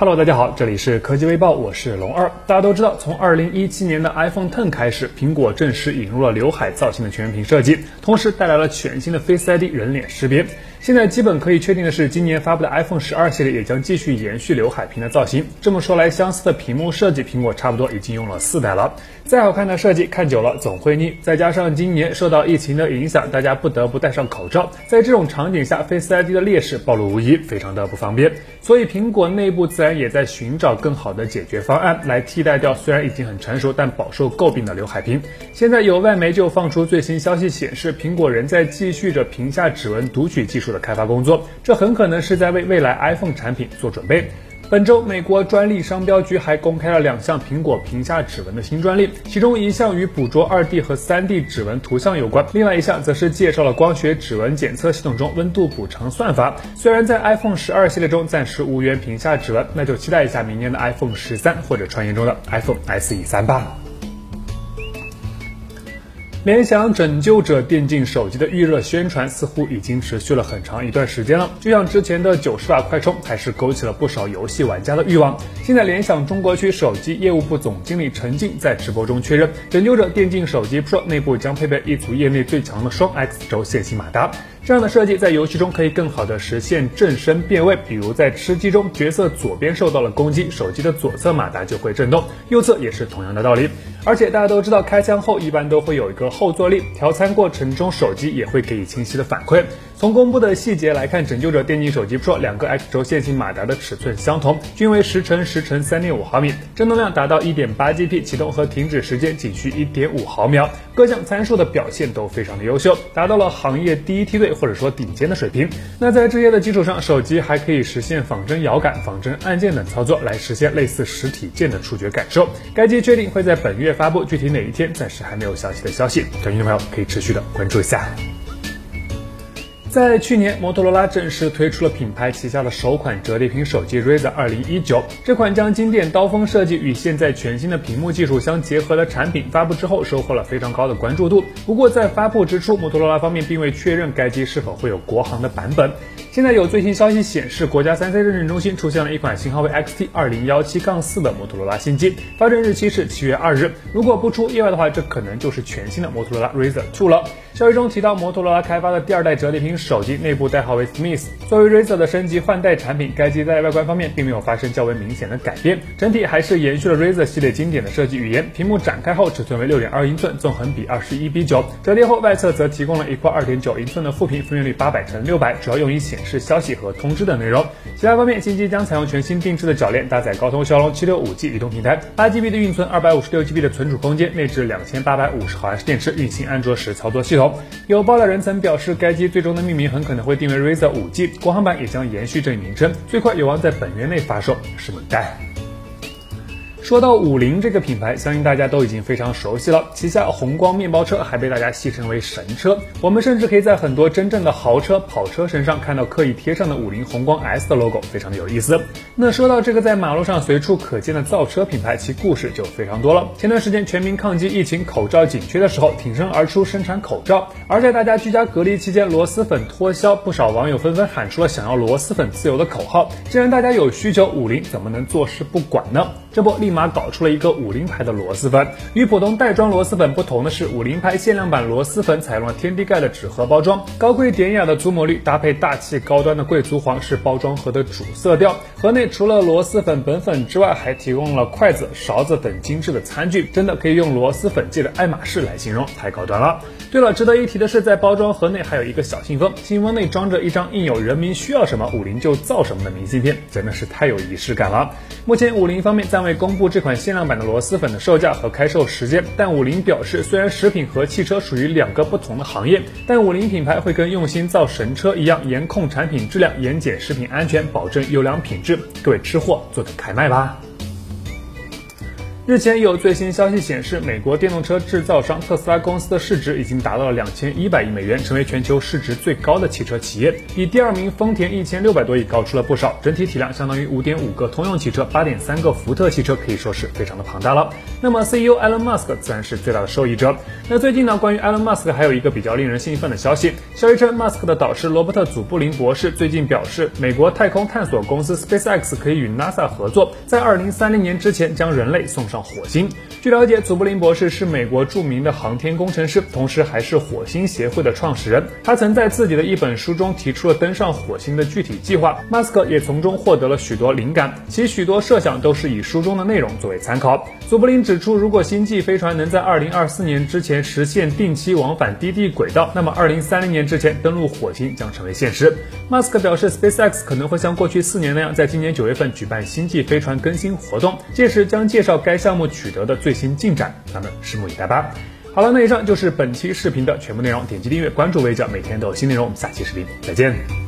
Hello，大家好，这里是科技微报，我是龙二。大家都知道，从二零一七年的 iPhone Ten 开始，苹果正式引入了刘海造型的全面屏设计，同时带来了全新的 Face ID 人脸识别。现在基本可以确定的是，今年发布的 iPhone 十二系列也将继续延续刘海屏的造型。这么说来，相似的屏幕设计，苹果差不多已经用了四代了。再好看的设计，看久了总会腻。再加上今年受到疫情的影响，大家不得不戴上口罩，在这种场景下，Face ID 的劣势暴露无遗，非常的不方便。所以苹果内部自然也在寻找更好的解决方案，来替代掉虽然已经很成熟但饱受诟病的刘海屏。现在有外媒就放出最新消息显示，苹果仍在继续着屏下指纹读取技术的开发工作，这很可能是在为未来 iPhone 产品做准备。本周，美国专利商标局还公开了两项苹果屏下指纹的新专利，其中一项与捕捉 2D 和 3D 指纹图像有关，另外一项则是介绍了光学指纹检测系统中温度补偿算法。虽然在 iPhone 十二系列中暂时无缘屏下指纹，那就期待一下明年的 iPhone 十三或者传言中的 iPhone SE 三吧。联想拯救者电竞手机的预热宣传似乎已经持续了很长一段时间了，就像之前的九十瓦快充，还是勾起了不少游戏玩家的欲望。现在，联想中国区手机业务部总经理陈静在直播中确认，拯救者电竞手机 Pro 内部将配备一组业内最强的双 X 轴线性马达。这样的设计在游戏中可以更好的实现正身变位，比如在吃鸡中，角色左边受到了攻击，手机的左侧马达就会震动，右侧也是同样的道理。而且大家都知道，开枪后一般都会有一个后坐力，调参过程中手机也会给予清晰的反馈。从公布的细节来看，拯救者电竞手机 Pro 两个 X 轴线性马达的尺寸相同，均为十乘十乘三点五毫米，振动量达到一点八 G P，启动和停止时间仅需一点五毫秒，各项参数的表现都非常的优秀，达到了行业第一梯队或者说顶尖的水平。那在这些的基础上，手机还可以实现仿真摇杆、仿真按键等操作，来实现类似实体键的触觉感受。该机确定会在本月发布，具体哪一天暂时还没有详细的消息，感兴趣的朋友可以持续的关注一下。在去年，摩托罗拉正式推出了品牌旗下的首款折叠屏手机 Razr 2019。这款将经典刀锋设计与现在全新的屏幕技术相结合的产品发布之后，收获了非常高的关注度。不过，在发布之初，摩托罗拉方面并未确认该机是否会有国行的版本。现在有最新消息显示，国家三 C 认证中心出现了一款型号为 XT2017-4 的摩托罗拉新机，发证日期是七月二日。如果不出意外的话，这可能就是全新的摩托罗拉 Razr 2了。消息中提到，摩托罗拉开发的第二代折叠屏手机内部代号为 Smith，作为 Razr 的升级换代产品，该机在外观方面并没有发生较为明显的改变，整体还是延续了 Razr 系列经典的设计语言。屏幕展开后尺寸为六点二英寸，纵横比二十一比九，折叠后外侧则提供了一块二点九英寸的副屏，分辨率八百乘六百，主要用于显示消息和通知等内容。其他方面，新机将采用全新定制的铰链，搭载高通骁龙七六五 G 移动平台，八 GB 的运存，二百五十六 GB 的存储空间，内置两千八百五十毫安时电池，运行安卓十操作系统。有爆料人曾表示，该机最终的命名很可能会定为 Razer 5G，国行版也将延续这一名称，最快有望在本月内发售，拭目以待。说到五菱这个品牌，相信大家都已经非常熟悉了。旗下红光面包车还被大家戏称为神车，我们甚至可以在很多真正的豪车、跑车身上看到刻意贴上的五菱宏光 S 的 logo，非常的有意思。那说到这个在马路上随处可见的造车品牌，其故事就非常多了。前段时间全民抗击疫情，口罩紧缺的时候，挺身而出生产口罩。而在大家居家隔离期间，螺蛳粉脱销，不少网友纷纷喊出了想要螺蛳粉自由的口号。既然大家有需求，五菱怎么能坐视不管呢？这不，立马搞出了一个五菱牌的螺蛳粉。与普通袋装螺蛳粉不同的是，五菱牌限量版螺蛳粉采用了天地盖的纸盒包装，高贵典雅的祖母绿搭配大气高端的贵族黄是包装盒的主色调。盒内除了螺蛳粉本粉之外，还提供了筷子、勺子等精致的餐具，真的可以用螺蛳粉界的爱马仕来形容，太高端了。对了，值得一提的是，在包装盒内还有一个小信封，信封内装着一张印有“人民需要什么，五菱就造什么”的明信片，真的是太有仪式感了。目前五菱方面暂未公布这款限量版的螺蛳粉的售价和开售时间，但五菱表示，虽然食品和汽车属于两个不同的行业，但五菱品牌会跟用心造神车一样，严控产品质量，严检食品安全，保证优良品质。各位吃货，坐等开卖吧。日前有最新消息显示，美国电动车制造商特斯拉公司的市值已经达到了两千一百亿美元，成为全球市值最高的汽车企业，比第二名丰田一千六百多亿高出了不少。整体体量相当于五点五个通用汽车，八点三个福特汽车，可以说是非常的庞大了。那么 CEO Elon Musk 自然是最大的受益者。那最近呢，关于 Elon Musk 还有一个比较令人兴奋的消息，消息称 Musk 的导师罗伯特祖布林博士最近表示，美国太空探索公司 SpaceX 可以与 NASA 合作，在二零三零年之前将人类送上火星。据了解，祖布林博士是美国著名的航天工程师，同时还是火星协会的创始人。他曾在自己的一本书中提出了登上火星的具体计划，马斯克也从中获得了许多灵感，其许多设想都是以书中的内容作为参考。祖布林指出，如果星际飞船能在二零二四年之前实现定期往返低地轨道，那么二零三零年之前登陆火星将成为现实。马斯克表示，SpaceX 可能会像过去四年那样，在今年九月份举办星际飞船更新活动，届时将介绍该项目取得的最。新进展，咱们拭目以待吧。好了，那以上就是本期视频的全部内容，点击订阅关注微教，每天都有新内容。我们下期视频再见。